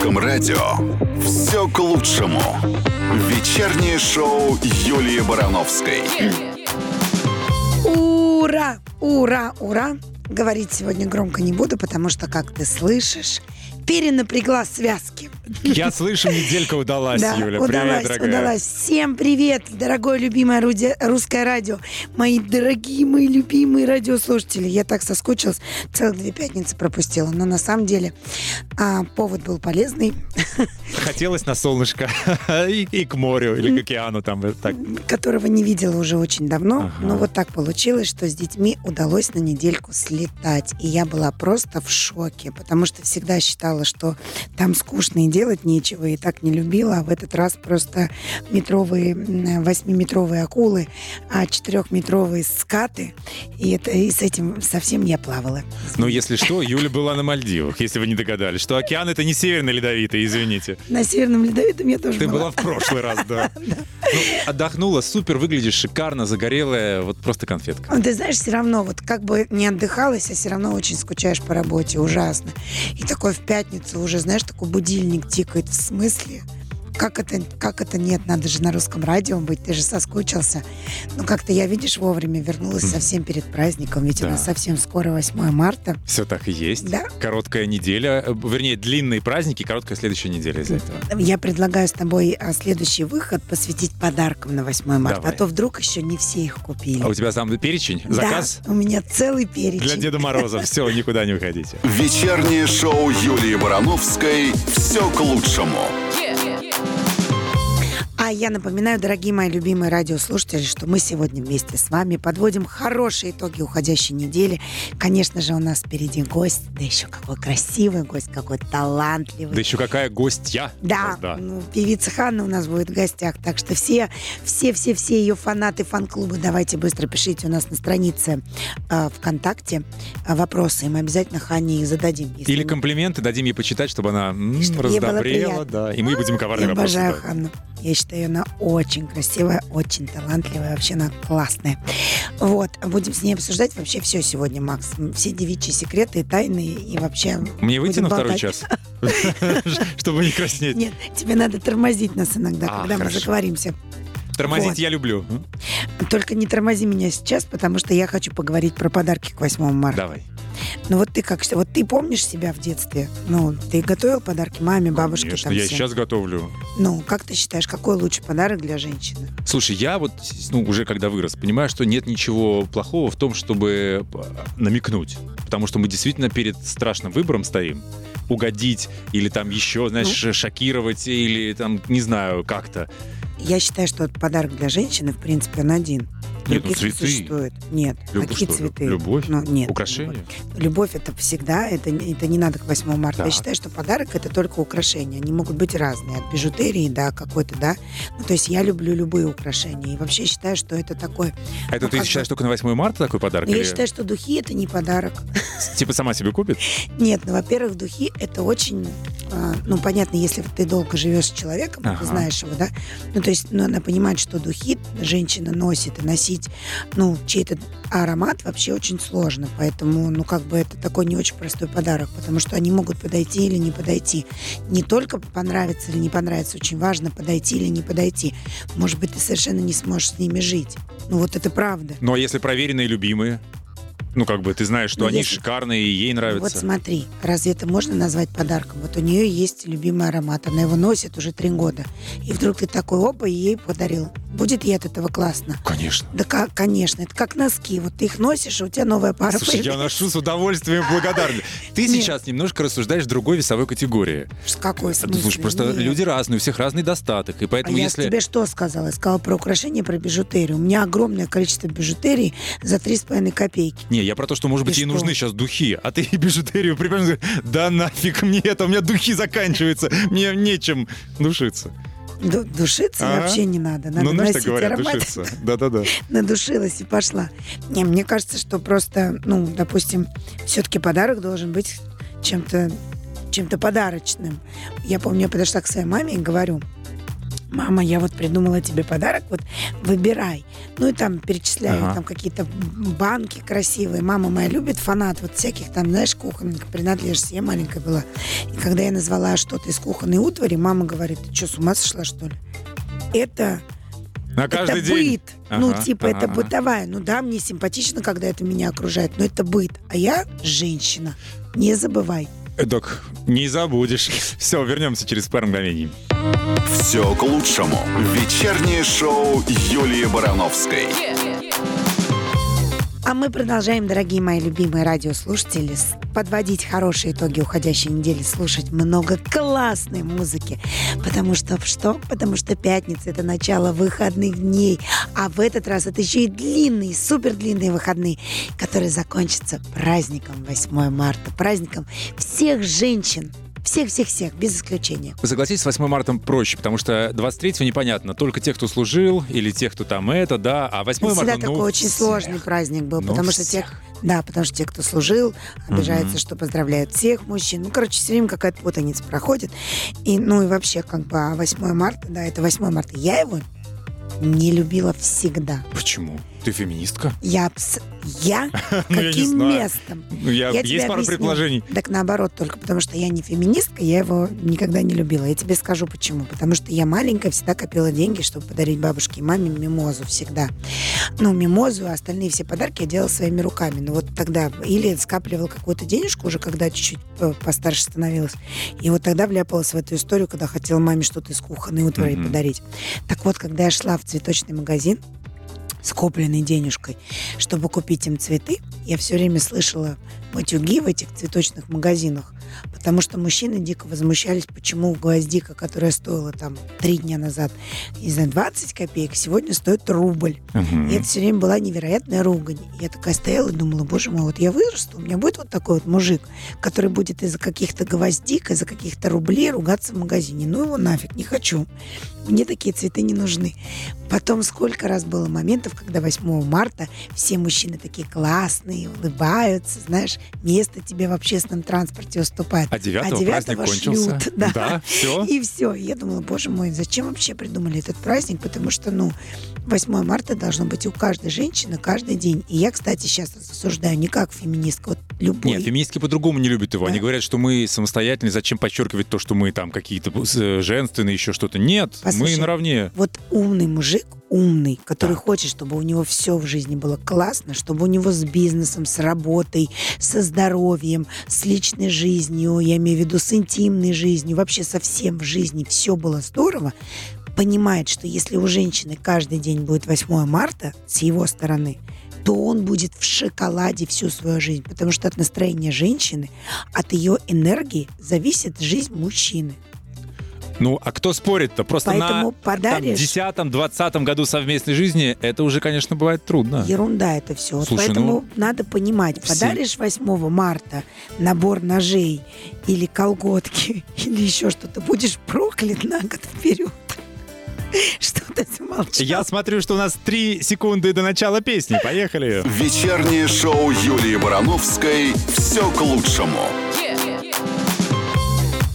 русском радио все к лучшему. Вечернее шоу Юлии Барановской. Ура! Ура! Ура! Говорить сегодня громко не буду, потому что, как ты слышишь, перенапрягла связки. Я слышу, неделька удалась, Да, Юля. удалась, Привет, дорогая. удалась. Всем привет, дорогое любимое руди- русское радио. Мои дорогие, мои любимые радиослушатели. Я так соскучилась, целых две пятницы пропустила. Но на самом деле а, повод был полезный, Хотелось на солнышко и, и к морю, или к океану там. вот Так. которого не видела уже очень давно. Ага. Но вот так получилось, что с детьми удалось на недельку слетать. И я была просто в шоке, потому что всегда считала, что там скучно и делать нечего, и так не любила. А в этот раз просто метровые, м, восьмиметровые акулы, а четырехметровые скаты. И, это, и с этим совсем я плавала. Ну, если что, Юля была на Мальдивах, если вы не догадались, что океан это не северный ледовитый, извините. На Северном Ледовитом я тоже Ты была. была в прошлый раз, да. Ну, отдохнула, супер, выглядишь шикарно, загорелая, вот просто конфетка. Ну, Ты знаешь, все равно, вот как бы не отдыхалась, а все равно очень скучаешь по работе, ужасно. И такой в пятницу уже, знаешь, такой будильник тикает. В смысле? Как это, как это нет? Надо же на русском радио быть, ты же соскучился. Ну, как-то я, видишь, вовремя вернулась совсем перед праздником, ведь у Да. нас совсем скоро 8 марта. Все так и есть. Да. Короткая неделя, э, вернее, длинные праздники, короткая следующая неделя из-за этого. Я предлагаю с тобой а, следующий выход посвятить подаркам на 8 марта, Давай. а то вдруг еще не все их купили. А у тебя там перечень, заказ Да, у меня целый перечень. для Деда Мороза. Все, никуда не выходите. Вечернее шоу Юлии Барановской все к лучшему. А я напоминаю, дорогие мои любимые радиослушатели, что мы сегодня вместе с вами подводим хорошие итоги уходящей недели. Конечно же, у нас впереди гость, да еще какой красивый гость, какой талантливый. Да еще какая гостья. Да, да. ну, певица Ханна у нас будет в гостях, так что все, все, все, все ее фанаты фан-клуба, давайте быстро пишите у нас на странице э, ВКонтакте э, вопросы, и мы обязательно Ханне их зададим. Или мы- комплименты дадим ей почитать, чтобы она м, чтобы раздобрела, да. И мы будем коварные Я вопросы. обожаю задавать. Ханну. Я считаю, она очень красивая, очень талантливая, вообще она классная. Вот, будем с ней обсуждать вообще все сегодня, Макс. Все девичьи секреты, тайны и вообще... Мне выйти на второй болтать. час? Чтобы не краснеть. Нет, тебе надо тормозить нас иногда, А, когда мы заговоримся. Тормозить Вот. я люблю. Только не тормози меня сейчас, потому что я хочу поговорить про подарки к 8 марта. Давай. Ну вот ты как, вот ты помнишь себя в детстве? Ну, ты готовил подарки маме, бабушке? Конечно, там я всем? сейчас готовлю. Ну, как ты считаешь, какой лучший подарок для женщины? Слушай, я вот, ну, уже когда вырос, понимаю, что нет ничего плохого в том, чтобы э, намекнуть. Потому что мы действительно перед страшным выбором стоим. Угодить или там еще, знаешь, Ну. шокировать или там, не знаю, как-то. Я считаю, что подарок для женщины, в принципе, он один. Нет, ну, не цветы. существует. Нет. Люб- Какие что, цветы? любовь? Ну, нет. Украшения? Любовь это всегда, это, это не надо к 8 марта. Я Так. считаю, что подарок это только украшения. Они могут быть разные. От бижутерии до какой-то, да. Ну, то есть я люблю любые украшения. И вообще считаю, что это такой... А это Ну, ты как считаешь только на 8 марта такой подарок? Я или считаю, что духи это не подарок. Типа сама себе купит? Нет, ну, во-первых, духи это очень, а, ну, понятно, если ты долго живешь с человеком, ты знаешь его, да, ну, то есть, ну, надо понимать, что духи женщина носит, и носить, ну, чей-то аромат вообще очень сложно, поэтому, ну, как бы это такой не очень простой подарок, потому что они могут подойти или не подойти. Не только понравится или не понравится, очень важно подойти или не подойти. Может быть, ты совершенно не сможешь с ними жить. Ну, вот это правда. А если проверенные любимые? Ну, как бы ты знаешь, что Ну, они если- шикарные, и ей Вот нравятся. смотри, разве это можно назвать подарком? Вот у нее есть любимый аромат, она его носит уже три года. И вдруг ты такой, опа, и ей подарил. Будет ей от этого классно? Конечно. Да, как, конечно, это как носки. Вот ты их носишь, и у тебя новая пара Слушай, я появляется. ношу с удовольствием, благодарен. Ты Нет. сейчас немножко рассуждаешь в другой весовой категории. С какой А смысле? Слушай, просто Нет. люди разные, у всех разный достаток. И А поэтому я если... тебе что сказала? Я сказала про украшения, про бижутерию. У меня огромное количество бижутерии за три с половиной копейки. Не, я про то, что, может быть, ей нужны сейчас духи, а ты бижутерию говоришь, да нафиг мне это, у меня духи заканчиваются, мне нечем душиться. Ду- Душиться Ага. вообще не надо. Надо ну, знаешь, так говорят, аромат. душиться. Да-да-да. надушилась и пошла. Не, мне кажется, что просто, ну, допустим, все-таки подарок должен быть чем-то чем-то подарочным. Я помню, я подошла к своей маме и говорю, мама, я вот придумала тебе подарок, вот выбирай. Ну и там перечисляю Ага. там какие-то банки красивые. Мама моя любит фанат вот всяких там, знаешь, кухонных принадлежностей. Я маленькая была. И когда я назвала что-то из кухонной утвари, мама говорит, ты что, с ума сошла, что ли? Это, На каждый это день. быт. ну, Ага, типа, это ага. бытовая. Ну да, мне симпатично, когда это меня окружает, но это быт. А я женщина. Не забывай. Э, Док, не забудешь. Все, вернемся через пару мгновений. Все к лучшему. Вечернее шоу Юлии Барановской. А мы продолжаем, дорогие мои любимые радиослушатели, подводить хорошие итоги уходящей недели, слушать много классной музыки. Потому что что? Потому что пятница — это начало выходных дней. А в этот раз это еще и длинные, супер длинные выходные, которые закончатся праздником 8 марта. Праздником всех женщин. Всех-всех-всех, без исключения. Согласитесь, с 8 марта проще, потому что 23-го непонятно, только те, кто служил, или те, кто там это, да, а 8 Это марта, всегда ну, такой очень всех. сложный праздник был, Ну, потому что те, всех. да, потому что те, кто служил, обижаются, что поздравляют всех мужчин. Ну, короче, все время какая-то путаница проходит. И, ну, и вообще, как бы, а 8 марта, да, это 8 марта. Я его не любила всегда. Почему? Ты феминистка? Я, Ну, я каким местом? Ну, я, Я есть пару объясню. предположений. Так наоборот, только потому что я не феминистка, я его никогда не любила. Я тебе скажу почему. Потому что я маленькая всегда копила деньги, чтобы подарить бабушке и маме мимозу всегда. Ну, мимозу, а остальные все подарки я делала своими руками. Ну, вот тогда или скапливала какую-то денежку уже, когда чуть-чуть постарше становилась. И вот тогда вляпалась в эту историю, когда хотела маме что-то из кухонной утвари подарить. Так вот, когда я шла в цветочный магазин, скопленной денежкой, чтобы купить им цветы, я все время слышала матюги в этих цветочных магазинах, потому что мужчины дико возмущались, почему гвоздика, которая стоила там три дня назад, не знаю, 20 копеек, сегодня стоит рубль. Мгм. И это все время была невероятная ругань. Я такая стояла и думала, боже мой, вот я вырасту, у меня будет вот такой вот мужик, который будет из-за каких-то гвоздик, из-за каких-то рублей ругаться в магазине. Ну его нафиг, не хочу. Мне такие цветы не нужны. Потом сколько раз было моментов, когда 8 марта все мужчины такие классные, улыбаются, знаешь, место тебе в общественном транспорте уступает. А 9 праздник девятого кончился. шлют, да. да все. И все. Я думала, боже мой, зачем вообще придумали этот праздник? Потому что, ну, 8 марта должно быть у каждой женщины каждый день. И я, кстати, сейчас осуждаю не как феминистка, вот любой. Нет, феминистки по-другому не любят его. Да. Они говорят, что мы самостоятельные, зачем подчеркивать то, что мы там какие-то э, женственные, еще что-то. Нет, Послушай, мы наравне. Вот умный мужик, умный, который Так. хочет, чтобы у него все в жизни было классно, чтобы у него с бизнесом, с работой, со здоровьем, с личной жизнью, я имею в виду с интимной жизнью, вообще со всем в жизни все было здорово, понимает, что если у женщины каждый день будет 8 марта с его стороны, то он будет в шоколаде всю свою жизнь, потому что от настроения женщины, от ее энергии зависит жизнь мужчины. Ну, а кто спорит-то? Просто Поэтому на подаришь- 10-20 году совместной жизни это уже, конечно, бывает трудно. Ерунда это все. Слушай, поэтому ну, надо понимать, все- подаришь 8 марта набор ножей или колготки или еще что-то, будешь проклят на год вперед. Что ты замолчал? Я смотрю, что у нас 3 секунды до начала песни. Поехали. Вечернее шоу Юлии Барановской «Все к лучшему».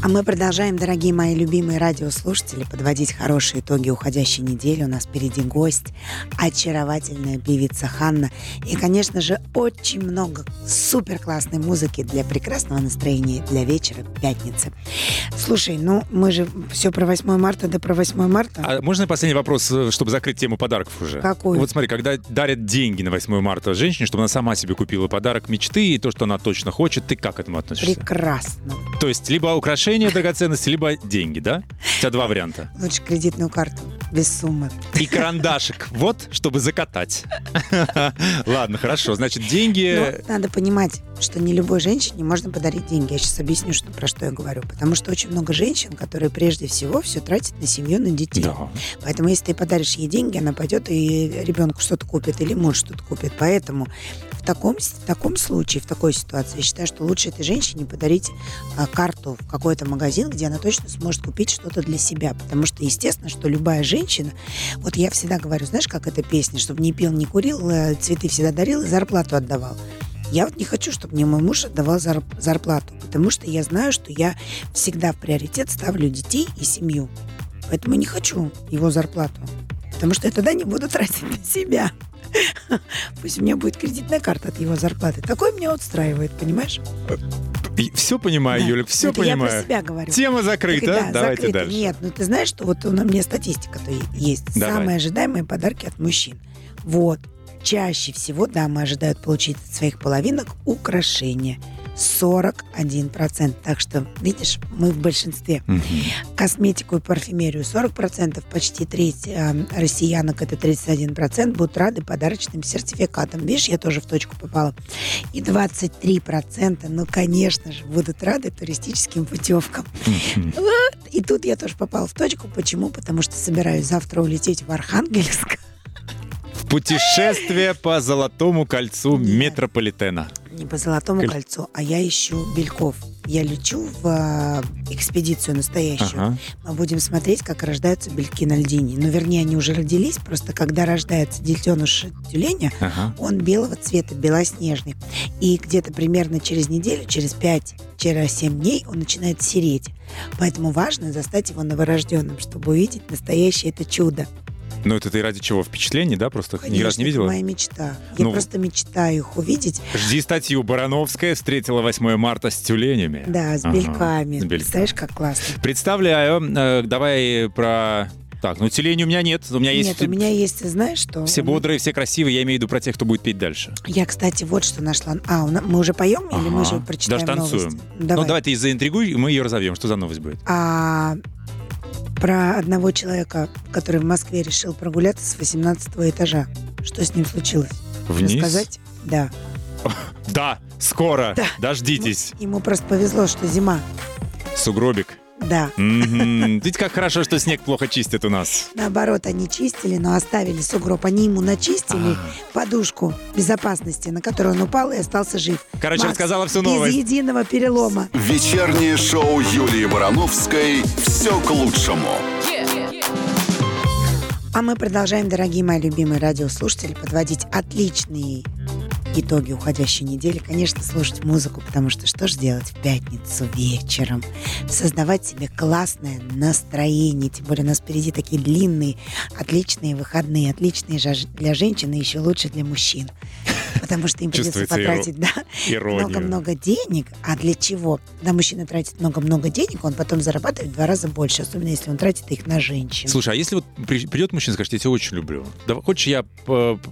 А мы продолжаем, дорогие мои любимые радиослушатели, подводить хорошие итоги уходящей недели. У нас впереди гость, очаровательная певица Ханна. И, конечно же, очень много супер классной музыки для прекрасного настроения для вечера пятницы. Слушай, ну мы же все про 8 марта, да про 8 марта. А можно последний вопрос, э, чтобы закрыть тему подарков уже? Какой? Вот смотри, когда дарят деньги на 8 марта женщине, чтобы она сама себе купила подарок мечты и то, что она точно хочет, ты как к этому относишься? Прекрасно. То есть либо украшение драгоценности, либо деньги, да? У тебя два варианта. Лучше кредитную карту, без суммы. И карандашик, вот, чтобы закатать. Ладно, хорошо, значит, деньги... Но надо понимать, что не любой женщине можно подарить деньги. Я сейчас объясню, что, про что я говорю. Потому что очень много женщин, которые прежде всего все тратят на семью, на детей. Да. Поэтому если ты подаришь ей деньги, она пойдет и ребенку что-то купит, или муж что-то купит. Поэтому в таком, в таком случае, в такой ситуации, я считаю, что лучше этой женщине подарить а, карту в какой-то магазин, где она точно сможет купить что-то для себя. Потому что, естественно, что любая женщина, вот я всегда говорю, знаешь, как эта песня, чтобы не пил, не курил, э, цветы всегда дарил и зарплату отдавал. Я вот не хочу, чтобы мне мой муж отдавал зар- зарплату, потому что я знаю, что я всегда в приоритет ставлю детей и семью. Поэтому не хочу его зарплату. Потому что я тогда не буду тратить на себя. Пусть у меня будет кредитная карта от его зарплаты. Такой меня устраивает, понимаешь? Все понимаю, Да. Юля, все Это Я про понимаю. себя говорю. Тема Так, закрыта. да, Давайте закрыто. дальше. Нет, ну ты знаешь, что вот у меня статистика-то есть. Давай. Самые ожидаемые подарки от мужчин. Вот. Чаще всего дамы ожидают получить от своих половинок украшения. 41%. Так что, видишь, мы в большинстве. Мгм. Косметику и парфюмерию 40%, почти треть э, россиянок, это 31%, будут рады подарочным сертификатам. Видишь, я тоже в точку попала. И 23%, ну, конечно же, будут рады туристическим путевкам. Мгм. И тут я тоже попала в точку. Почему? Потому что собираюсь завтра улететь в Архангельск. Путешествие по Золотому кольцу метрополитена. Не по Золотому Коль- кольцу, а я ищу бельков. Я лечу в э, экспедицию настоящую. Ага. Мы будем смотреть, как рождаются бельки на льдине. Ну, вернее, они уже родились, просто когда рождается детеныш тюленя, Ага. он белого цвета, белоснежный. И где-то примерно через неделю, через 5-7 дней он начинает сереть. Поэтому важно застать его новорожденным, чтобы увидеть настоящее это чудо. Ну, это ты ради чего? Впечатлений, да? Просто ни Конечно, разу не это видела? моя мечта. Я Ну. просто мечтаю их увидеть. Жди статью. Барановская встретила 8 марта с тюленями. Да, с Ага, бельками. с бельками. Представляешь, как классно. Представляю. Э, давай про... Так, ну тюленей у меня нет. У меня есть Нет, у меня есть, знаешь, что? все бодрые, все красивые. Я имею в виду про тех, кто будет петь дальше. Я, кстати, вот что нашла. А, мы уже поем или мы Ага. же прочитаем Даже танцуем. новость? Давай. Ну, давай ты заинтригуй, мы ее разовьем. Что за новость будет? А, про одного человека, который в Москве решил прогуляться с 18 этажа. Что с ним случилось? Вниз? Рассказать? Да. Да, скоро. Да. Дождитесь. Ему просто повезло, что зима. Сугробик. Да. Мгм. Видите, как хорошо, что снег плохо чистит у нас. Наоборот, они чистили, но оставили сугроб. Они ему начистили А. подушку безопасности, на которую он упал и остался жив. Короче, Макс, рассказала всю Без новость. единого перелома. Вечернее шоу Юлии Барановской «Все к лучшему». А мы продолжаем, дорогие мои любимые радиослушатели, подводить отличные итоги уходящей недели. Конечно, слушать музыку, потому что что же делать в пятницу вечером? Создавать себе классное настроение. Тем более у нас впереди такие длинные, отличные выходные. Отличные для женщин и еще лучше для мужчин. Потому что им придется потратить да, много-много денег. А для чего? Когда мужчина тратит много-много денег, он потом зарабатывает в два раза больше, особенно если он тратит их на женщин. Слушай, а если вот при- придет мужчина и скажет, я тебя очень люблю, да, хочешь я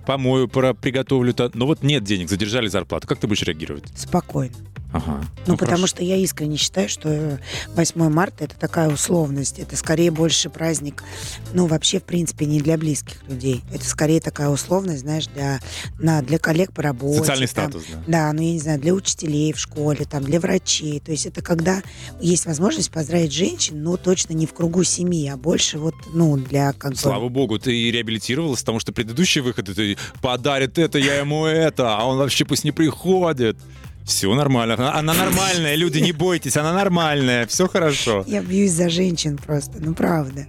помою, приготовлю, то, но вот нет денег, задержали зарплату, как ты будешь реагировать? Спокойно. Ага. Ну, потому хорошо. что я искренне считаю, что э, 8 марта это такая условность. Это скорее больше праздник, ну, вообще, в принципе, не для близких людей. Это скорее такая условность, знаешь, для, на, для коллег по работе. Социальный там. статус, да. Да, ну, я не знаю, для учителей в школе, там, для врачей. То есть это когда есть возможность поздравить женщин, но точно не в кругу семьи, а больше вот, ну, для как. Слава богу, ты реабилитировалась, потому что предыдущие выходы ты подарит это, я ему это, а он вообще пусть не приходит. Все нормально. Она, нормальная, люди, не бойтесь, она нормальная, все хорошо. Я бьюсь за женщин просто, ну, правда.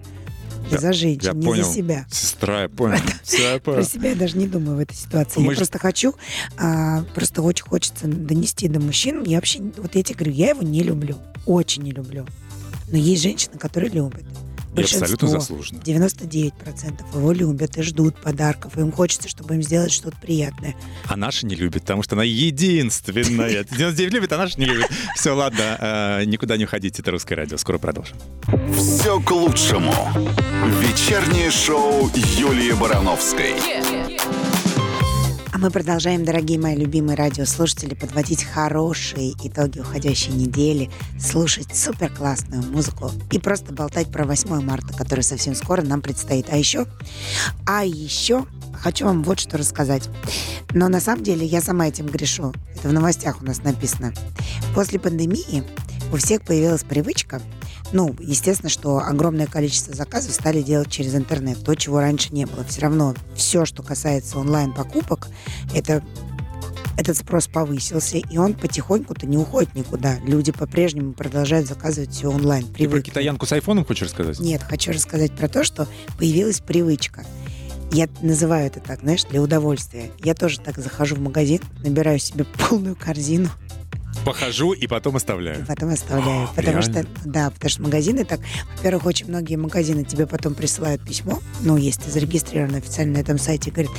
Я за женщин, Я не понял. за себя. Сестра, я понял. Все, я Про понял. себя я даже не думаю в этой ситуации. Мы я ж- просто хочу, а, просто очень хочется донести до мужчин. Я вообще, вот я тебе говорю, я его не люблю. Очень не люблю. Но есть женщины, которые любят. И абсолютно заслуженно. 99% его любят и ждут подарков. и Им хочется, чтобы им сделать что-то приятное. А наша не любит, потому что она единственная. 99 любит, а наша не любит. Все, ладно, э, никуда не уходите, это русское радио. Скоро продолжим. «Все к лучшему». Вечернее шоу Юлии Барановской. А мы продолжаем, дорогие мои любимые радиослушатели, подводить хорошие итоги уходящей недели, слушать супер классную музыку и просто болтать про 8 марта, который совсем скоро нам предстоит. А еще, а еще хочу вам вот что рассказать. Но на самом деле я сама этим грешу. Это в новостях у нас написано. После пандемии у всех появилась привычка ну, естественно, что огромное количество заказов стали делать через интернет, то, чего раньше не было. Все равно все, что касается онлайн-покупок, это этот спрос повысился, и он потихоньку-то не уходит никуда. Люди по-прежнему продолжают заказывать все онлайн. Ты про Привыкли. китаянку с айфоном хочешь рассказать? Нет, хочу рассказать про то, что появилась привычка. Я называю это так, знаешь, для удовольствия. Я тоже так захожу в магазин, набираю себе полную корзину Похожу и потом оставляю. потом оставляю. А, потому реально? что, да, потому что магазины так, во-первых, очень многие магазины тебе потом присылают письмо, ну, если ты зарегистрирован официально на этом сайте, говорит,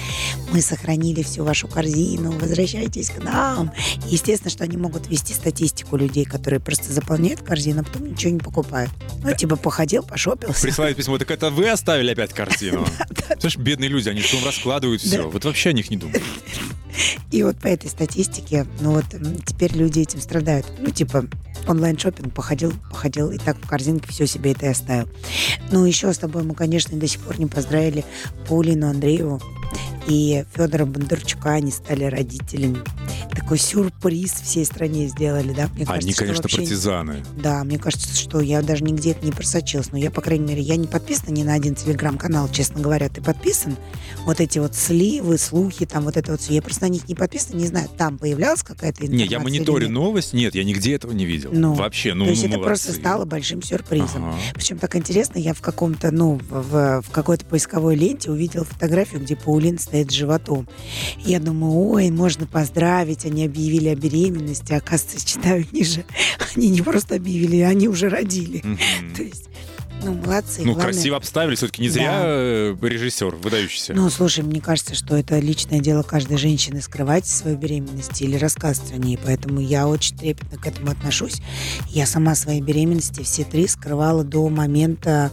мы сохранили всю вашу корзину, возвращайтесь к нам. И естественно, что они могут вести статистику людей, которые просто заполняют корзину, а потом ничего не покупают. Ну, типа, походил, пошопился. Присылает письмо, так это вы оставили опять картину? Знаешь, бедные люди, они потом раскладывают все. Вот вообще о них не думают. И вот по этой статистике, ну вот теперь люди этим страдают. Ну, типа, онлайн шопинг походил, походил, и так в корзинке все себе это и оставил. Ну, еще с тобой мы, конечно, до сих пор не поздравили Паулину Андрееву и Федора Бондарчука, они стали родителями. Такой сюрприз всей стране сделали, да? Мне Они, что конечно, вообще- партизаны. Да, мне кажется, что я даже нигде это не просочилась. Но я, по крайней мере, я не подписана ни на один телеграм-канал, честно говоря. Ты подписан? Вот эти вот сливы, слухи, там вот это вот все. Я просто на них не подписана, не знаю, там появлялась какая-то информация Не, я мониторю новость. Нет, я нигде этого не видел. Ну, Вообще, ну, То есть ну, это молодцы. просто стало большим сюрпризом. Ага. Причем так интересно, я в каком-то, ну, в, в какой-то поисковой ленте увидела фотографию, где Паулин стоит с животом. Я думаю, ой, можно поздравить, они объявили о беременности. А Оказывается, читаю ниже, они не просто объявили, они уже родили. Мгм. То есть, ну, молодцы. Ну, главное- красиво обставили, все-таки не зря э, режиссер выдающийся. Ну, слушай, мне кажется, что это личное дело каждой женщины скрывать свою беременность или рассказывать о ней. Поэтому я очень трепетно к этому отношусь. Я сама свои беременности все три скрывала до момента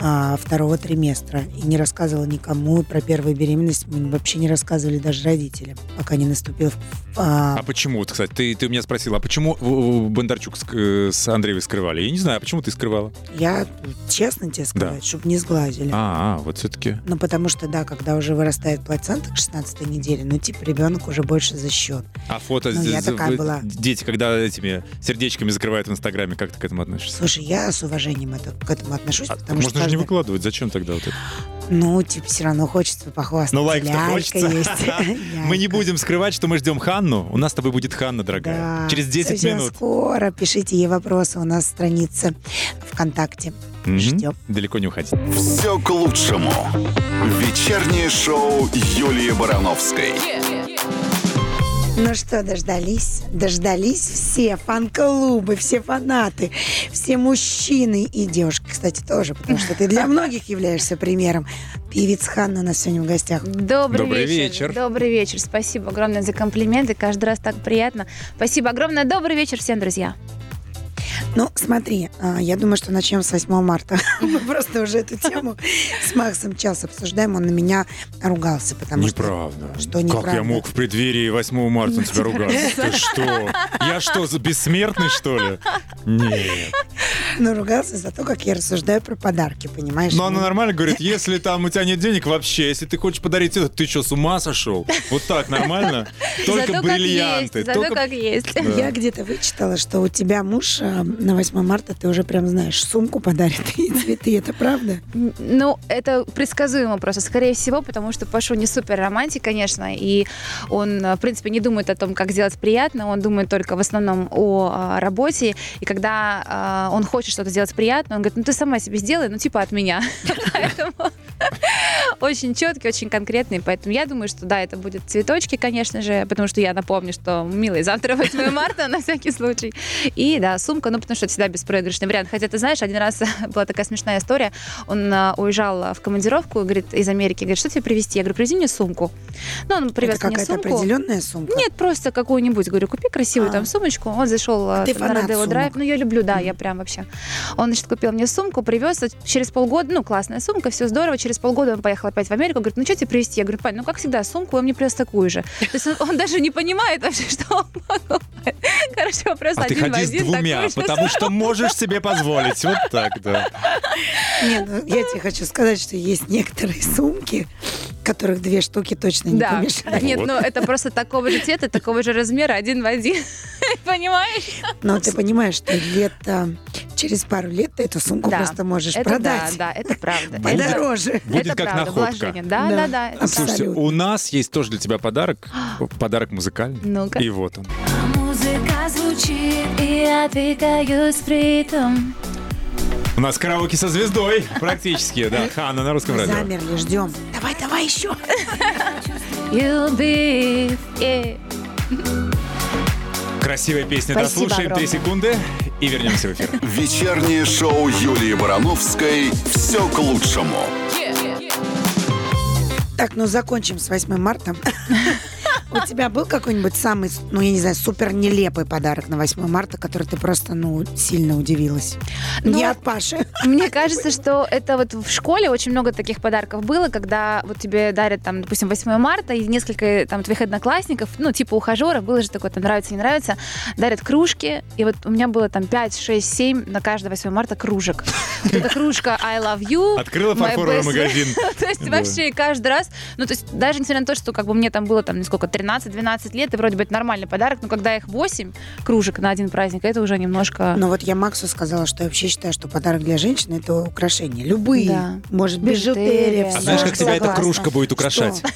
а, второго триместра. И не рассказывала никому про первую беременность. Мы вообще не рассказывали даже родителям, пока не наступил... а, А почему, вот, кстати, ты, ты меня спросила, а почему Бондарчук с, э, с Андреевой скрывали? Я не знаю, а почему ты скрывала? я честно тебе сказать, чтобы не сглазили. А, а, вот все-таки. Ну, потому что, да, когда уже вырастает плацента к 16 неделе, ну, типа, ребенок уже больше защищен. А фото Ну, я такая была. дети, когда этими сердечками закрывают в Инстаграме, как ты к этому относишься? Слушай, я с уважением это, к этому отношусь, А, потому можно что не выкладывать, зачем тогда вот это? Ну, типа, все равно хочется похвастаться. Ну, лайк-то Лялька хочется. есть. Мы не будем скрывать, что мы ждем Ханну. У нас с тобой будет Ханна, дорогая. Да, Через 10 совсем минут. скоро. Пишите ей вопросы. У нас страница ВКонтакте. Ждем. Далеко не уходить. Все к лучшему. Вечернее шоу Юлии Барановской. Ну что, дождались? Дождались все фан-клубы, все фанаты, все мужчины и девушки, кстати, тоже, потому что ты для многих являешься примером. Певица Ханна у нас сегодня в гостях. Добрый, Добрый вечер. вечер. Добрый вечер. Спасибо огромное за комплименты. Каждый раз так приятно. Спасибо огромное. Добрый вечер всем, друзья. Ну, смотри, а, я думаю, что начнем с 8 марта. Мы просто уже эту тему с Максом час обсуждаем. Он на меня ругался, потому что... Неправда. Что Как неправда? я мог в преддверии 8 марта на тебя ругаться? Ты что? Я что, бессмертный, что ли? Нет. Ну, ругался за то, как я рассуждаю про подарки, понимаешь? Но она Ну, нормально говорит, если там у тебя нет денег вообще, если ты хочешь подарить это, ты что, с ума сошел? Вот так нормально? Только бриллианты. Зато только- как есть. Я где-то вычитала, что у тебя муж э, на 8 марта, ты уже прям знаешь, сумку подарит и цветы. Это правда? Ну, это предсказуемо просто, скорее всего, потому что Пашу не супер романтик, конечно, и он, э, в принципе, не думает о том, как сделать приятно, он думает только в основном о а, работе, и когда он хочет что-то сделать приятно, он говорит, ну ты сама себе сделай, ну типа от меня. Поэтому очень четкий, очень конкретный, поэтому я думаю, что да, это будет цветочки, конечно же, потому что я напомню, что, милый, завтра 8 марта, на всякий случай. И да, сумка, ну потому что это всегда беспроигрышный вариант. Хотя, ты знаешь, один раз была такая смешная история, он а, уезжал в командировку, говорит, из Америки, говорит, что тебе привезти? Я говорю, привези мне сумку. Ну, он привез Это мне какая-то сумку. определенная сумка? Нет, просто какую-нибудь, говорю, купи красивую А. там сумочку. Он зашел а, ты на Родео. Драйв. Ну, я люблю, да, я прям вообще. Он, значит, купил мне сумку, привез. Через полгода, ну, классная сумка, все здорово. Через полгода он поехал опять в Америку. Говорит, ну, что тебе привезти? Я говорю, Пань, ну, как всегда, сумку, он мне привез такую же. То есть он, он даже не понимает вообще, что он покупает. Короче, вопрос А ты один в ходи с один двумя, такой же. потому что можешь себе позволить. Вот так, да. Нет, ну, я тебе хочу сказать, что есть некоторые сумки, которых две штуки точно не Да. помешают. Нет, Вот. ну это просто такого же цвета, такого же размера, один в один. Понимаешь? Но ты понимаешь, что лет а, через пару лет ты эту сумку Да. просто можешь Это продать да, да, это правда. Подороже. Будет это как правда, находка. Да, Да. да, да. это правда. Слушайте, у нас есть тоже для тебя подарок. Подарок музыкальный. Ну-ка. И вот он. Музыка звучит, и я двигаюсь ритм. У нас караоке со звездой практически, да. Ханна на русском радио. замерли, ждем. Давай, давай еще. Красивая песня. Спасибо Дослушаем три огромное. секунды и вернемся в эфир. Вечернее шоу Юлии Барановской «Все к лучшему». Так, ну закончим с 8 марта. У тебя был какой-нибудь самый, ну, я не знаю, супер нелепый подарок на 8 марта, который ты просто, ну, сильно удивилась? Ну, Не от Паши. Мне кажется, что это вот в школе очень много таких подарков было, когда вот тебе дарят там, допустим, 8 марта, и несколько там твоих одноклассников, ну, типа ухажеров, было же такое, там, нравится, не нравится, дарят кружки, и вот у меня было там 5, 6, 7 на каждое 8 марта кружек. Вот эта кружка I love you. Открыла фарфоровый магазин. То есть вообще каждый раз, ну, то есть даже несмотря на то, что как бы мне там было там, сколько, 13-12 лет, и вроде бы это нормальный подарок, но когда их 8 кружек на один праздник, это уже немножко... Но вот я Максу сказала, что я вообще считаю, что подарок для женщины это украшения. Любые. Да. Может, Бижутерия. бижутерия. А знаешь, как тебя эта кружка будет украшать?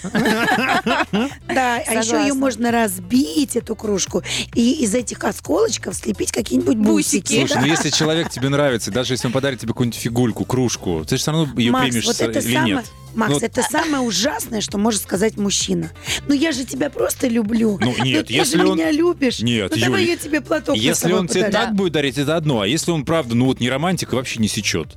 Да, а еще ее можно разбить, эту кружку, и из этих осколочков слепить какие-нибудь Бусики. Слушай, ну если человек тебе нравится, даже если он подарит тебе какую-нибудь фигульку, кружку, ты же все равно ее примешь или нет. Макс, Ну, это самое ужасное, что может сказать мужчина. Ну я же тебя просто люблю. Ну, нет, ты если же он- меня любишь. Нет, ну давай Юль, я тебе платок Если он тебе подарю. так будет дарить, это одно. А если он, правда, ну вот не романтик, и вообще не сечет.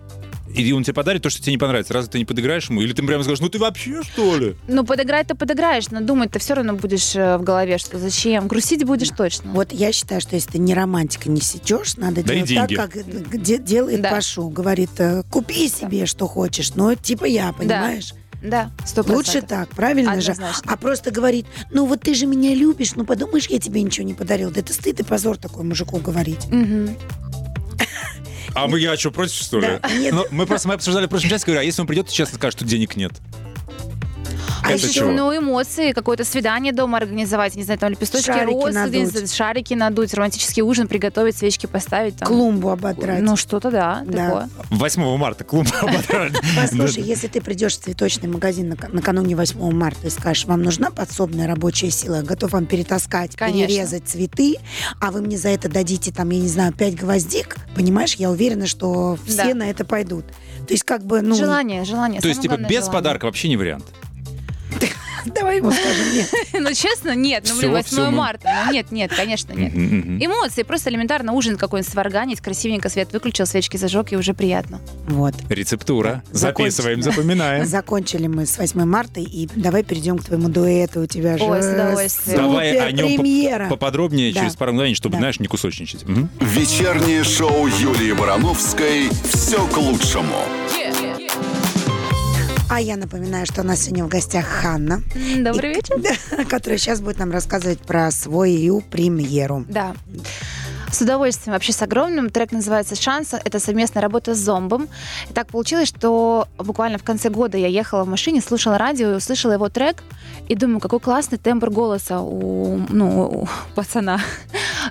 И он тебе подарит то, что тебе не понравится. Разве ты не подыграешь ему? Или ты прямо скажешь, ну ты вообще, что ли? Ну, подыграть-то подыграешь, но думать ты все равно будешь э, в голове, что зачем. Грустить будешь точно. Вот я считаю, что если ты не романтика не сечешь, надо Дари делать деньги. так, как де- делает Да. Пашу. Говорит, э, купи себе, что хочешь. Ну, типа я, понимаешь? Да, сто Лучше так, правильно же? Однозначно. А просто говорит, ну вот ты же меня любишь, ну подумаешь, я тебе ничего не подарил. Да это стыд и позор такой мужику говорить. Мгм. А мы, я что, против, что ли? Да, нет. Ну, мы просто мы обсуждали в прошлом часе, говорю, а если он придет и честно скажет, что денег нет? А Это еще чего? Ну, эмоции, какое-то свидание дома организовать, не знаю, там лепесточки Шарики роз, надуть. шарики надуть, романтический ужин приготовить, свечки поставить. Там. клумбу ободрать. Ну, что-то да, Да. такое. 8 марта клуб ободрали. Послушай, если ты придешь в цветочный магазин нак- накануне 8 марта и скажешь, вам нужна подсобная рабочая сила, готов вам перетаскать, Конечно. перерезать цветы, а вы мне за это дадите, там, я не знаю, 5 гвоздик, понимаешь, я уверена, что все Да. на это пойдут. То есть как бы, ну, Желание, желание. То есть, типа, без желание. подарка вообще не вариант. давай ему скажем, нет. Ну, честно, нет. Ну, блин, Всё, 8 всё, мы- марта. Ну, нет, нет, конечно, нет. Эмоции, просто элементарно ужин какой-нибудь сварганить, красивенько свет выключил, свечки зажег, и уже приятно. Вот. Рецептура. Записываем, запоминаем. Закончили мы с 8 марта, и давай перейдем к твоему дуэту. У тебя же Ой, с удовольствием. Давай о нем поподробнее через пару мгновений, чтобы, знаешь, не кусочничать. Вечернее шоу Юлии Барановской «Все к лучшему». А я напоминаю, что у нас сегодня в гостях Ханна, Добрый вечер. да, которая сейчас будет нам рассказывать про свою премьеру. Да. С удовольствием, вообще с огромным. Трек называется «Шанс». Это совместная работа с Зомбом. И так получилось, что буквально в конце года я ехала в машине, слушала радио и услышала его трек. И думаю, какой классный тембр голоса у, ну, у пацана.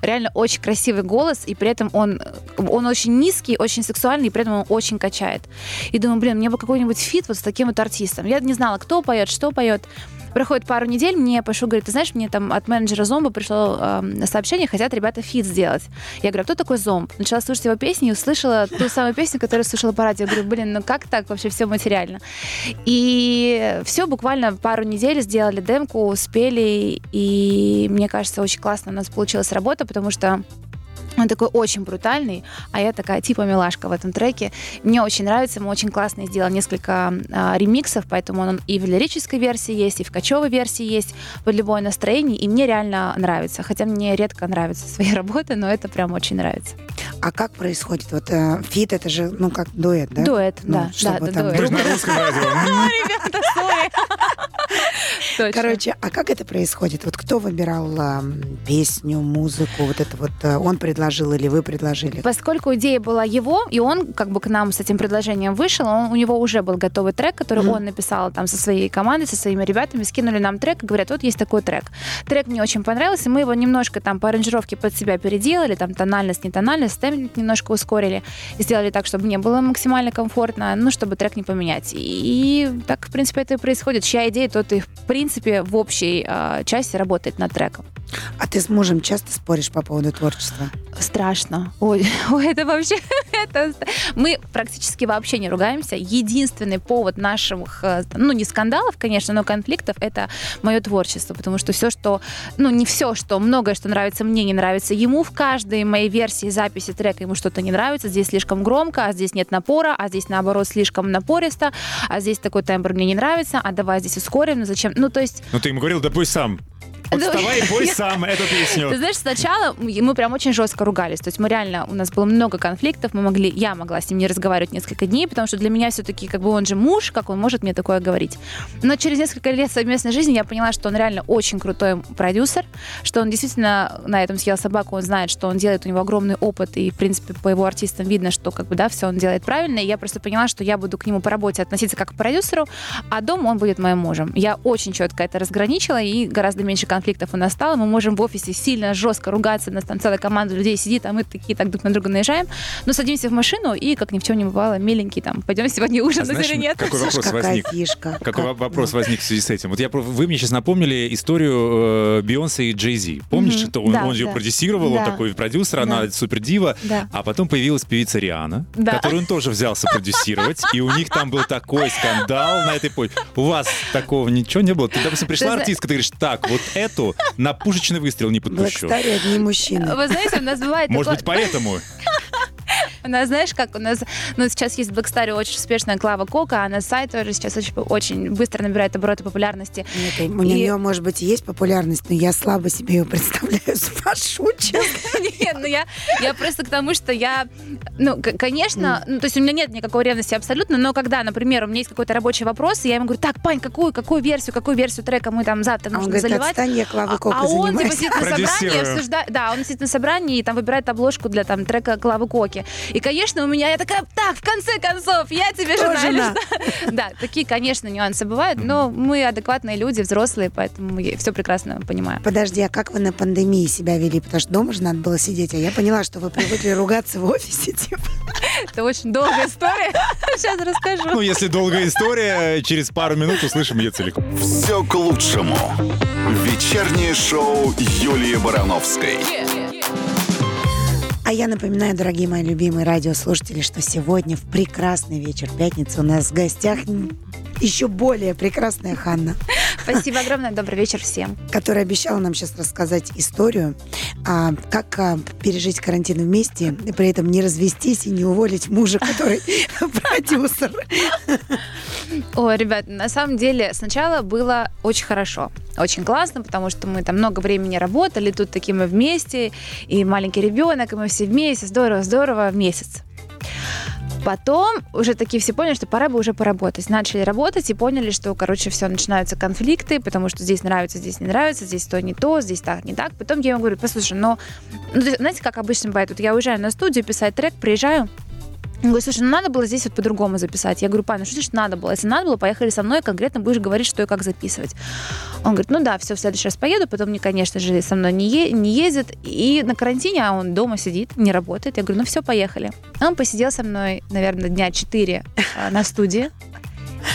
Реально очень красивый голос, и при этом он, он очень низкий, очень сексуальный, и при этом он очень качает. И думаю, блин, мне бы какой-нибудь feat вот с таким вот артистом. Я не знала, кто поет, что поет. Проходит пару недель, мне Паша говорит, ты знаешь, мне там от менеджера Зомба пришло э, сообщение, хотят ребята feat сделать. Я говорю, а кто такой Зомб? Начала слушать его песни и услышала ту самую песню, которую слушала по радио. Я говорю, блин, ну как так вообще все материально? И все, буквально пару недель сделали демку, спели, и мне кажется, очень классно у нас получилась работа, потому что он такой очень брутальный, а я такая типа милашка в этом треке. Мне очень нравится, мы очень классно сделал несколько а, ремиксов, поэтому он и в лирической версии есть, и в качовой версии есть, под любое настроение, и мне реально нравится. Хотя мне редко нравятся свои работы, но это прям очень нравится. А как происходит? Вот э, feat это же, ну, как дуэт, да? Дуэт, Ну, да, да, чтобы да, там дуэт. Же на русском радио. Ребята, sorry. Короче, а как это происходит? Вот кто выбирал песню, музыку, вот это вот э, он предложил или вы предложили? Поскольку идея была его, и он как бы к нам с этим предложением вышел, он, у него уже был готовый трек, который Мгм. он написал там со своей командой, со своими ребятами, скинули нам трек и говорят, вот есть такой трек. Трек мне очень понравился, мы его немножко там по аранжировке под себя переделали, там тональность, не тональность, темп немножко ускорили, и сделали так, чтобы мне было максимально комфортно, ну, чтобы трек не поменять. И так, в принципе, это и происходит. Чья идея, тот и, в принципе, в общей а, части работает над треком. А ты с мужем часто споришь по поводу творчества? Страшно. Ой, ой, это вообще... Это... Мы практически вообще не ругаемся. Единственный повод наших, э, ну, не скандалов, конечно, но конфликтов, это мое творчество. Потому что все, что... Ну, не все, что... Многое, что нравится мне, не нравится ему. В каждой моей версии записи трека ему что-то не нравится. Здесь слишком громко, а здесь нет напора, а здесь, наоборот, слишком напористо, а здесь такой тембр мне не нравится, а давай здесь ускорим, ну зачем? Ну, то есть... Ну ты ему говорил, да пой сам. Вот Ну, вставай и пой сам эту песню. Ты знаешь, сначала мы прям очень жестко ругались. То есть мы реально, у нас было много конфликтов, мы могли, я могла с ним не разговаривать несколько дней, потому что для меня все-таки, как бы он же муж, как он может мне такое говорить. Но через несколько лет совместной жизни я поняла, что он реально очень крутой продюсер, что он действительно на этом съел собаку, он знает, что он делает, у него огромный опыт, и, в принципе, по его артистам видно, что, как бы, да, все он делает правильно, и я просто поняла, что я буду к нему по работе относиться как к продюсеру, а дома он будет моим мужем. Я очень четко это разграничила, и гораздо меньше конфликтов у нас стало. Мы можем в офисе сильно жестко ругаться, у нас там целая команда людей сидит, а мы такие так друг на друга наезжаем. Но садимся в машину и, как ни в чем не бывало, миленький там, пойдем сегодня А ужинать знаешь, или нет? какой вопрос какая возник? фишка. Какой Как- вопрос возник в связи с этим? Вот я, про- вы мне сейчас напомнили историю э, Бейонсе и Джей Зи. Помнишь, Мгм. что он, Да, он ее да. продюсировал, он Да. такой продюсер, она Да. супер дива. Да. А потом появилась певица Риана, Да. которую он тоже взялся продюсировать, и у них там был такой скандал на этой почве. У вас такого ничего не было? Ты, допустим, пришла артистка, ты говоришь, так, вот эту на пушечный выстрел не подпущу. Блэкстари одни мужчины. Вы знаете, у нас бывает Может такое- быть, поэтому? У нас, знаешь, как у нас, ну, сейчас есть в Blackstar очень успешная Клава Кока, она сайт тоже сейчас очень, очень быстро набирает обороты популярности. Нет, у И- нее, может быть, и есть популярность, но я слабо себе ее представляю с Пашу, честно. Нет, ну я, я просто к тому, что я, ну, конечно, ну, то есть у меня нет никакой ревности абсолютно, но когда, например, у меня есть какой-то рабочий вопрос, и я ему говорю, так, Пань, какую, какую версию, какую версию трека мы там завтра А он нужно говорит, заливать? отстань, я Клавы А- Кока а он типа сидит на собрании, обсуждает, да, он сидит на собрании и там выбирает обложку для там трека Клавы Коки. И, конечно, у меня я такая, так, в конце концов, я тебе Тоже журналист. Да, такие, конечно, нюансы бывают, но мы адекватные люди, взрослые, поэтому все прекрасно понимаю. Подожди, а как вы на пандемии себя вели? Потому что дома же надо было сидеть, а я поняла, что вы привыкли ругаться в офисе. Типа. Это очень долгая история. Сейчас расскажу. Ну, если долгая история, через пару минут услышим ее целиком. Все к лучшему. Вечернее шоу Юлии Барановской. А я напоминаю, дорогие мои любимые радиослушатели, что сегодня в прекрасный вечер пятницы у нас в гостях еще более прекрасная Ханна, Спасибо огромное. Добрый вечер всем. которая обещала нам сейчас рассказать историю, а, как а, пережить карантин вместе, и при этом не развестись и не уволить мужа, который продюсер. Ой, ребят, на самом деле сначала было очень хорошо, очень классно, потому что мы там много времени работали, тут такие мы вместе, и маленький ребенок, и мы все вместе, здорово, здорово, месяц. Потом уже такие все поняли, что пора бы уже поработать. Начали работать и поняли, что, короче, все, начинаются конфликты, потому что здесь нравится, здесь не нравится, здесь то не то, здесь так, не так. Потом я ему говорю, послушай, но, ну, знаете, как обычно бывает, вот я уезжаю на студию писать трек, приезжаю, он говорит, слушай, ну надо было здесь вот по-другому записать. Я говорю, Паня, ну что значит надо было? Если надо было, поехали со мной, конкретно будешь говорить, что и как записывать. Он говорит, ну да, все, в следующий раз поеду, потом мне, конечно же, со мной не, е- не ездит. И на карантине, а он дома сидит, не работает. Я говорю, ну все, поехали. Он посидел со мной, наверное, дня четыре э, на студии.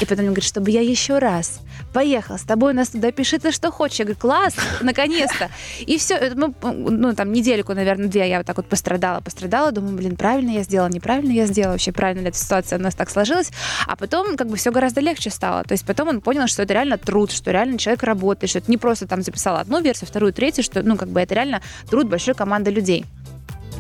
И потом он говорит, чтобы я еще раз поехал с тобой нас туда, пиши ты что хочешь. Я говорю, класс, наконец-то. И все, мы, ну, там, недельку, наверное, две я вот так вот пострадала, пострадала, думаю, блин, правильно я сделала, неправильно я сделала, вообще правильно ли эта ситуация у нас так сложилась. А потом как бы все гораздо легче стало. То есть потом он понял, что это реально труд, что реально человек работает, что это не просто там записала одну версию, вторую, третью, что, ну, как бы это реально труд большой команды людей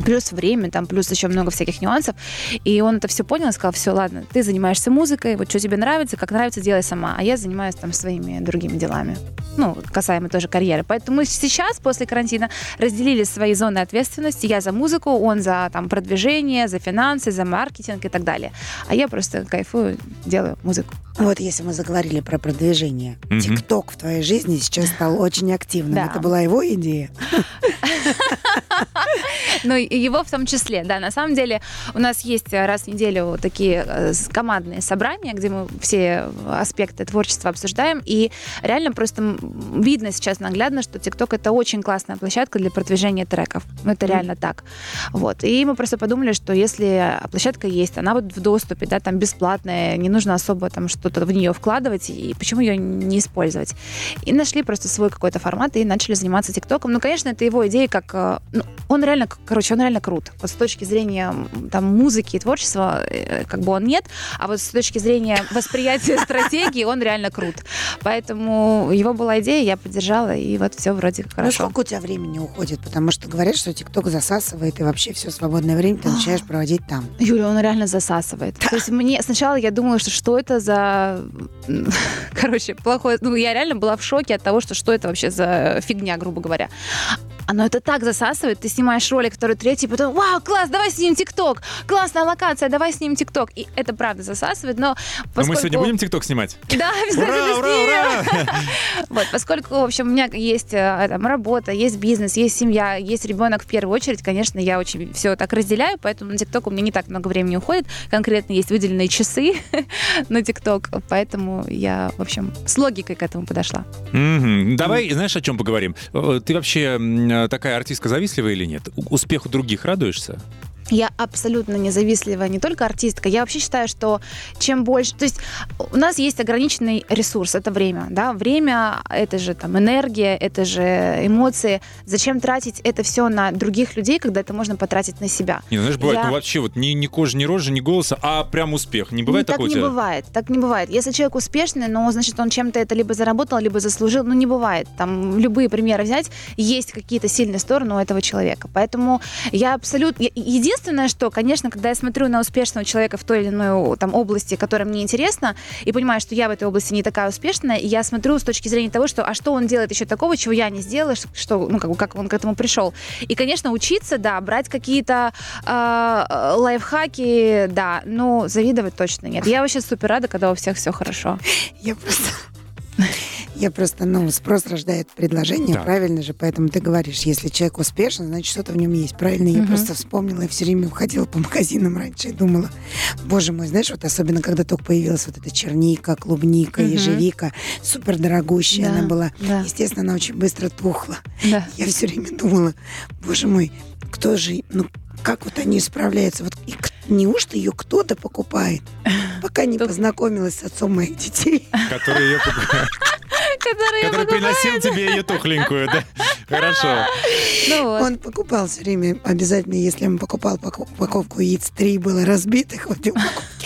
плюс время, там плюс еще много всяких нюансов. И он это все понял и сказал, все, ладно, ты занимаешься музыкой, вот что тебе нравится, как нравится, делай сама, а я занимаюсь там своими другими делами. Ну, касаемо тоже карьеры. Поэтому мы сейчас, после карантина, разделили свои зоны ответственности. Я за музыку, он за там продвижение, за финансы, за маркетинг и так далее. А я просто кайфую, делаю музыку. Вот если мы заговорили про продвижение. ТикТок в твоей жизни сейчас стал очень активным. Да. Это была его идея? Ну, его в том числе, да. На самом деле у нас есть раз в неделю вот такие э, командные собрания, где мы все аспекты творчества обсуждаем. И реально просто видно сейчас наглядно, что TikTok это очень классная площадка для продвижения треков. Ну, это реально так. Вот. И мы просто подумали, что если площадка есть, она вот в доступе, да, там бесплатная, не нужно особо там что-то в нее вкладывать, и почему ее не использовать? И нашли просто свой какой-то формат и начали заниматься ТикТоком. Ну, конечно, это его идея как... э, ну, он реально, к- короче, он реально крут. Вот с точки зрения там музыки и творчества, э, как бы он нет, а вот с точки зрения восприятия стратегии он реально крут. Поэтому его была идея, я поддержала, и вот все вроде Ну, хорошо. сколько у тебя времени уходит? Потому что говорят, что ТикТок засасывает, и вообще все свободное время ты начинаешь проводить там. Юля, он реально засасывает. То есть мне сначала я думала, что что это за... Короче, плохое... Ну, я реально была в шоке от того, что что это вообще за фигня, грубо говоря. Оно это так засасывает. Ты снимаешь ролик, второй, третий, потом, вау, класс, давай снимем ТикТок. Классная локация, давай снимем ТикТок. И это правда засасывает, но Но поскольку... мы сегодня будем ТикТок снимать? Да, обязательно Ура, ура, снимем. ура! Вот, поскольку, в общем, у меня есть э, там, работа, есть бизнес, есть семья, есть ребенок в первую очередь, конечно, я очень все так разделяю, поэтому на ТикТок у меня не так много времени уходит. Конкретно есть выделенные часы на ТикТок, поэтому я, в общем, с логикой к этому подошла. Давай, знаешь, о чем поговорим? Э, Ты вообще такая артистка завистливая или нет? Успеху других радуешься? Я абсолютно независтливая, не только артистка. Я вообще считаю, что чем больше... То есть у нас есть ограниченный ресурс, это время. Да? Время — это же там энергия, это же эмоции. Зачем тратить это все на других людей, когда это можно потратить на себя? Не, ну, знаешь, бывает, Я- ну вообще вот ни, ни кожи, ни рожи, ни голоса, а прям успех. Не бывает Ну, такого так не бывает, так не бывает. Если человек успешный, но значит он чем-то это либо заработал, либо заслужил, ну не бывает. Там любые примеры взять, есть какие-то сильные стороны у этого человека. Поэтому я абсолютно... я- Единственное, что, конечно, когда я смотрю на успешного человека в той или иной там области, которая мне интересна, и понимаю, что я в этой области не такая успешная, я смотрю с точки зрения того, что а что он делает еще такого, чего я не сделала, что, ну, как, как он к этому пришел. И, конечно, учиться, да, брать какие-то э, лайфхаки, да, но завидовать точно нет. Я вообще супер рада, когда у всех все хорошо. Я просто... Я просто, ну, спрос рождает предложение, Так. правильно же, поэтому ты говоришь, если человек успешен, значит, что-то в нем есть, правильно? Я Мгм. просто вспомнила, я все время уходила по магазинам раньше и думала, боже мой, знаешь, вот особенно, когда только появилась вот эта черника, клубника, Мгм. ежевика, супер дорогущая Да, она была. да. Естественно, она очень быстро тухла. Да. Я все время думала, боже мой, кто же, ну, как вот они справляются? Вот и неужто ее кто-то покупает? Пока не познакомилась с отцом моих детей. Который ее Которые я который покупаю. приносил тебе ее тухленькую, да? Хорошо. Ну вот. Он покупал все время, обязательно, если он покупал упаковку яиц, три было разбитых, упаковки.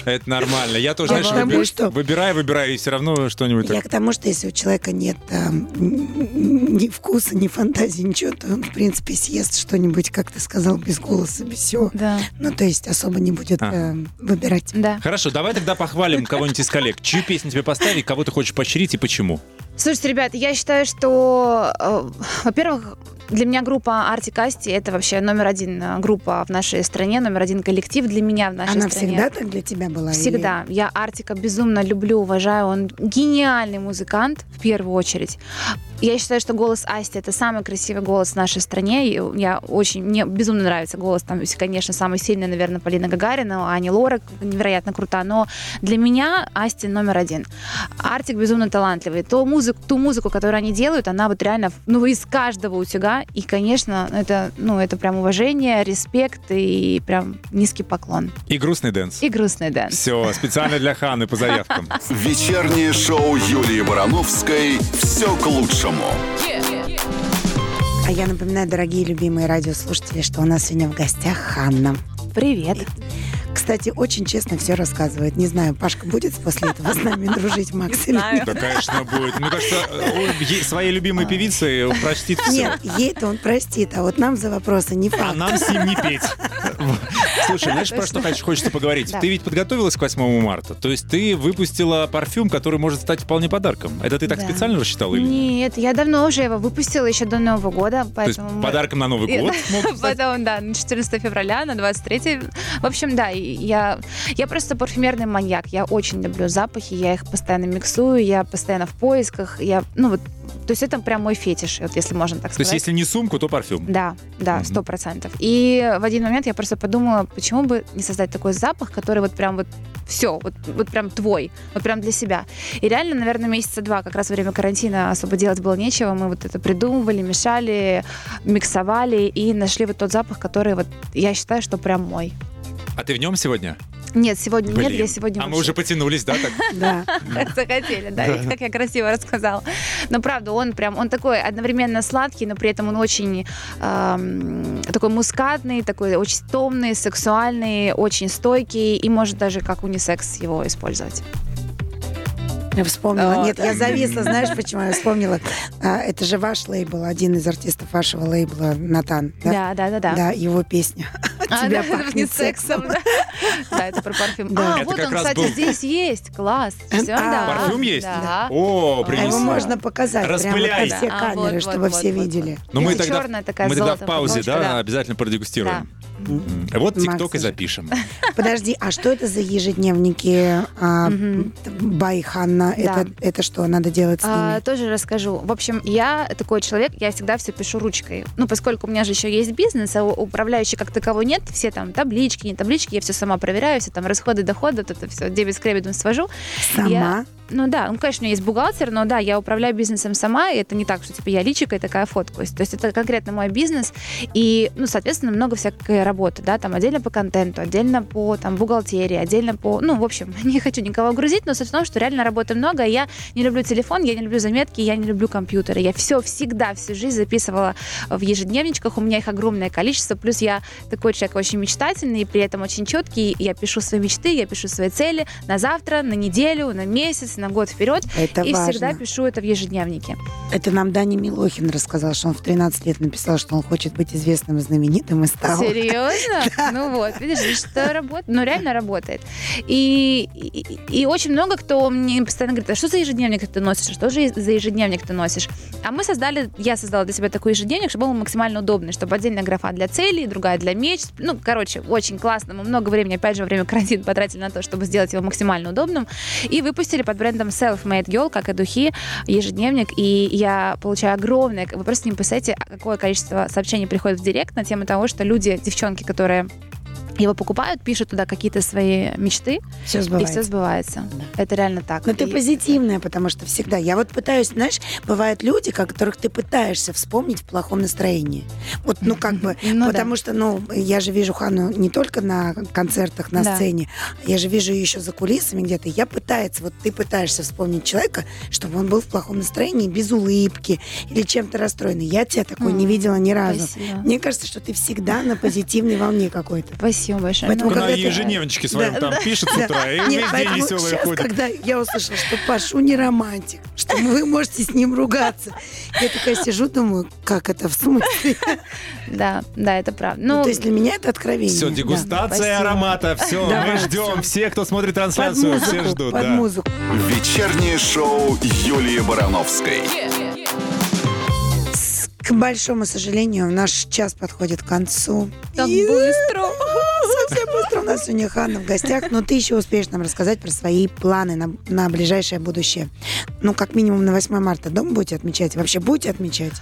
Это нормально. Я тоже, Я знаешь, к тому, выби- что- выбираю, выбираю, и все равно что-нибудь Я так. к тому, что если у человека нет там, н- ни вкуса, ни фантазии, ничего, то он, в принципе, съест что-нибудь, как ты сказал, без голоса, без всего. Да. Ну, то есть особо не будет Ага. э, выбирать. Да. Хорошо, давай тогда похвалим кого-нибудь из коллег. Чью песню тебе поставить, кого ты хочешь поощрить и почему? Слушайте, ребят, я считаю, что, э, во-первых, для меня группа Арти Касти это вообще номер один э, группа в нашей стране, номер один коллектив для меня в нашей Она стране. всегда так для тебя была? или- Всегда. Я Артика безумно люблю, уважаю. Он гениальный музыкант, в первую очередь. Я считаю, что голос Асти это самый красивый голос в нашей стране. И я очень, мне безумно нравится голос. Там, конечно, самый сильный, наверное, Полина Гагарина, Ани Лорак невероятно крута. Но для меня Асти номер один. Артик безумно талантливый. То музыку, ту музыку, которую они делают, она вот реально, ну, из каждого утюга. И, конечно, это, ну, это прям уважение, респект и прям низкий поклон. И грустный дэнс. И грустный дэнс. Все, специально для Ханны по заявкам. Вечернее шоу Юлии Барановской «Все к лучшему». А я напоминаю, дорогие любимые радиослушатели, что у нас сегодня в гостях Ханна. Привет. Кстати, очень честно все рассказывает. Не знаю, Пашка будет после этого с нами дружить, Макс, или нет? Да, конечно, будет. Мне кажется, он своей любимой певице простит все. Нет, ей-то он простит, а вот нам за вопросы не А факт. нам с ним не петь. Слушай, знаешь, про что хоч- хочется поговорить? Ты ведь подготовилась к 8 марта. То есть ты выпустила парфюм, который может стать вполне подарком. Это ты так специально рассчитала или нет? Нет, я давно уже его выпустила еще до Нового года, То есть поэтому... подарком на Новый год? Потом, да, на 14 февраля, на 23. В общем, да, я, я просто парфюмерный маньяк. Я очень люблю запахи, я их постоянно миксую, я постоянно в поисках. Я, ну вот, То есть это прям мой фетиш, вот если можно так То есть сказать. если не сумку, то парфюм. Да, да, сто процентов. И в один момент я просто подумала, почему бы не создать такой запах, который вот прям вот все, вот, вот прям твой, вот прям для себя. И реально, наверное, месяца два, как раз во время карантина особо делать было нечего, мы вот это придумывали, мешали, миксовали и нашли вот тот запах, который вот я считаю, что прям мой. А ты в нем сегодня? Нет, сегодня нет, Блин. я сегодня А мы уже потянулись, да, так? Да. захотели, да, видите, как я красиво рассказала. Но правда, он прям, он такой одновременно сладкий, но при этом он очень такой мускатный, такой очень томный, сексуальный, очень стойкий и может даже как унисекс его использовать. Я вспомнила. Вот. Нет, я зависла, знаешь, почему я вспомнила? А, это же ваш лейбл, один из артистов вашего лейбла, Натан. Да, Да, да, да, да. Да, его песня. А, тебя да, пахнет не сексом. да. Это про парфюм. А, вот он, кстати, здесь есть. Класс. Все, А, да. Парфюм есть? Да. О, А его принесла. можно показать Распыляй. все А, камеры, чтобы все видели. Ну мы тогда, в паузе, да. обязательно продегустируем. Вот ТикТок и запишем. Подожди, а что это за ежедневники а, Мгм. Бай Ханна? Да. Это, это что, надо делать с А, ними? тоже расскажу. В общем, я такой человек, я всегда все пишу ручкой. Ну, поскольку у меня же еще есть бизнес, а у- управляющей как таковой нет, все там таблички, не таблички, я все сама проверяю, все там расходы, доходы, вот это все дебет с кредитом свожу. Сама? я- Ну да, ну, конечно, у меня есть бухгалтер, но да, я управляю бизнесом сама, и это не так, что типа я личикой такая фоткаюсь. То есть это конкретно мой бизнес, и, ну, соответственно, много всякой работы, да, там отдельно по контенту, отдельно по там бухгалтерии, отдельно по, ну, в общем, не хочу никого грузить, но суть в том, что реально работы много, и я не люблю телефон, я не люблю заметки, я не люблю компьютеры. Я все всегда, всю жизнь записывала в ежедневничках, у меня их огромное количество, плюс я такой человек очень мечтательный, и при этом очень четкий, я пишу свои мечты, я пишу свои цели на завтра, на неделю, на месяц, на год вперед, Это и важно. всегда пишу это в ежедневнике. Это нам Даня Милохин рассказал, что он в 13 лет написал, что он хочет быть известным и знаменитым и стал. Серьезно? Ну вот, видишь, что работает, ну реально работает. И, и, и очень много кто мне постоянно говорит, а что за ежедневник ты носишь, а что же за ежедневник ты носишь? А мы создали, я создала для себя такой ежедневник, чтобы он был максимально удобный, чтобы отдельная графа для целей, другая для мечт. Ну, короче, очень классно. Мы много времени, опять же, во время карантина потратили на то, чтобы сделать его максимально удобным. И выпустили под брендом Self-Made Girl, как и духи, ежедневник. И я получаю огромное... Вы просто не представляете, какое количество сообщений приходит в директ на тему того, что люди, девчонки, которые его покупают, пишут туда какие-то свои мечты, Все и все сбывается. Это реально так. Но ты И- позитивная, потому что всегда. Я вот пытаюсь, знаешь, бывают люди, которых ты пытаешься вспомнить в плохом настроении. Вот, ну, как бы, Ну да. потому что, ну, я же вижу Хану не только на концертах, на Да. сцене, я же вижу ее еще за кулисами где-то. Я пытаюсь, вот ты пытаешься вспомнить человека, чтобы он был в плохом настроении, без улыбки или чем-то расстроенный. Я тебя такой не видела ни разу. Спасибо. Мне кажется, что ты всегда на позитивной волне какой-то. Спасибо большое. Поэтому Ну, Только на когда ты- ежедневничке своем Да. там пишет с утра, и Нет, весь день поэтому веселый сейчас, ходит. когда я услышала, что Пашу не романтик, что вы можете с ним ругаться, я такая сижу, думаю, как это в смысле? да, да, это правда. Ну, Ну, то есть для меня это откровение. Все, Да. дегустация спасибо. аромата, все, Давай, мы ждем. Все, кто смотрит Под трансляцию, все музыку, ждут. под да. музыку. Вечернее шоу Юлии Барановской. К большому сожалению, наш час подходит к концу. так И- быстро. Совсем быстро у нас сегодня Ханна в гостях, но ты еще успеешь нам рассказать про свои планы на, на ближайшее будущее. Ну, как минимум на 8 марта дома будете отмечать? Вообще будете отмечать?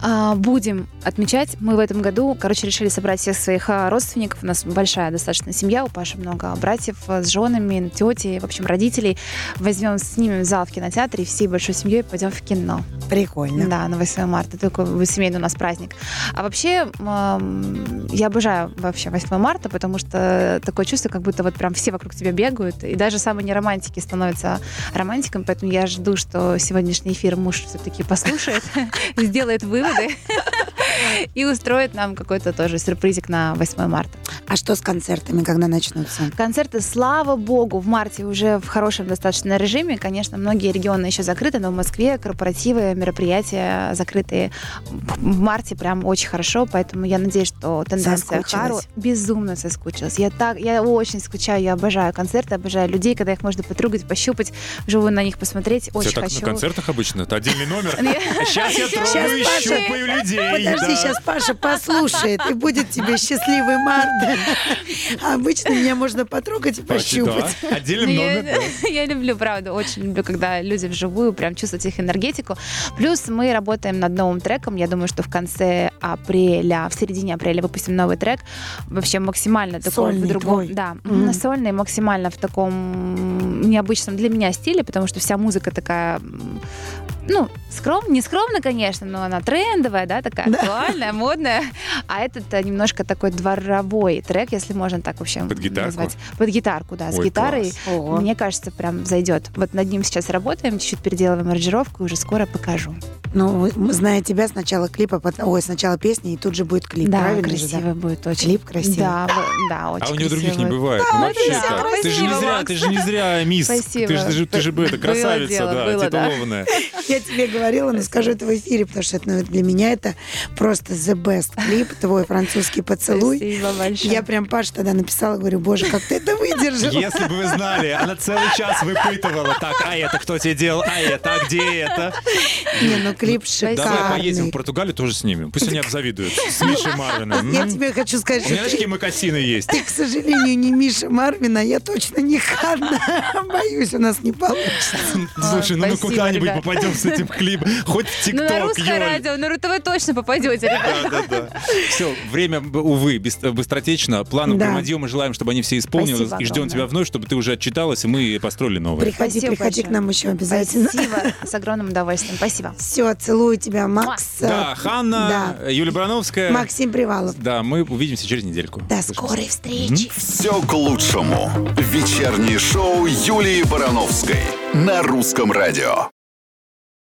А, будем отмечать. Мы в этом году, короче, решили собрать всех своих а, родственников. У нас большая достаточно семья, у Паши много братьев а, с женами, тети, в общем, родителей. Возьмем, снимем зал в кинотеатре всей большой семьей пойдем в кино. Прикольно. Да, на 8 марта. Такой семейный у нас праздник. А вообще, я обожаю вообще 8 марта, потому что такое чувство, как будто вот прям все вокруг тебя бегают. И даже самые неромантики становятся романтиками. Поэтому я жду, что сегодняшний эфир муж все-таки послушает, сделает выводы и устроит нам какой-то тоже сюрпризик на 8 марта. А что с концертами, когда начнутся? Концерты, слава богу, в марте уже в хорошем достаточно режиме. Конечно, многие регионы еще закрыты, но в Москве корпоративы, мероприятия закрытые в марте прям очень хорошо, поэтому я надеюсь, что тенденция. Хару безумно соскучилась. Я так, я очень скучаю, я обожаю концерты, обожаю людей, когда их можно потрогать, пощупать, вживую на них посмотреть. Все Очень так хочу. на концертах обычно, это отдельный номер. Сейчас я трогаю и Паша- щупаю людей. Подожди, сейчас Паша послушает, и будет тебе счастливый март А обычно меня можно потрогать и пощупать. Отдельный Ну, номер. Я, люблю, правда, очень люблю, когда люди вживую прям чувствуют их энергетику. Плюс мы работаем над новым треком. Я думаю, что в конце апреля, в середине апреля выпустим новый трек. Вообще максимально такой Сольный в другом, да, сольный, максимально в таком необычном для меня стиле, потому что вся музыка такая, ну, скром, не скромно, конечно, но она трендовая, да, такая Да. актуальная, модная. А этот э, немножко такой дворовой трек, если можно так вообще Под гитарку? назвать. Под гитарку, да, с Ой, гитарой. класс. Ого. Мне кажется, прям зайдет. Вот над ним сейчас работаем, чуть-чуть переделываем аранжировку, и уже скоро покажу. Ну, вы- м, зная тебя, сначала клипа, ой, сначала песни, и тут же будет клип. да, Правильно же, красиво будет очень. Клип красивый. Да, да, очень А у нее других не красиво. бывает. Ну, Да, вообще всё так. Ты же не красиво, зря, Макс. ты же не зря мисс. Спасибо. Ты же, ты же, ты же бы это Было красавица, дело, да, было, да. титулованная. Я тебе говорила, но скажу это в эфире, потому что это, ну, для меня это просто the best клип, твой французский поцелуй. Спасибо большое. Я прям Паш тогда написала, говорю, боже, как ты это выдержал. Если бы вы знали, она целый час выпытывала. Так, а это кто тебе делал? А это? А где это? Не, ну клип Спасибо. Давай поедем в шикарный. Португалию, тоже снимем. Пусть они обзавидуют. С Мишей Марвином. Я тебе хочу сказать, У меня такие макасины есть. ты, к сожалению, не Миша Марвина, я точно не Ханна. Боюсь, у нас не получится. Слушай, ну мы куда-нибудь попадем с этим клипом. Хоть в Ну, на ТикТок, русское радио, на РУ-ТВ точно попадете, ребята. Да, да, да. Все, время, увы, быстротечно. Планы Да. громадье мы желаем, чтобы они все исполнились. Спасибо И ждем огромное. тебя вновь, чтобы ты уже отчиталась, и мы построили новое. Приходи, Спасибо приходи к нам еще обязательно. Спасибо. С огромным удовольствием. Спасибо. Все, целую тебя, Макс. Да, Ханна, Юлия Барановская. Максим Привалов. Да, мы увидимся через недельку. До скорой встречи. Все к лучшему. Вечернее шоу Юлии Барановской на русском радио.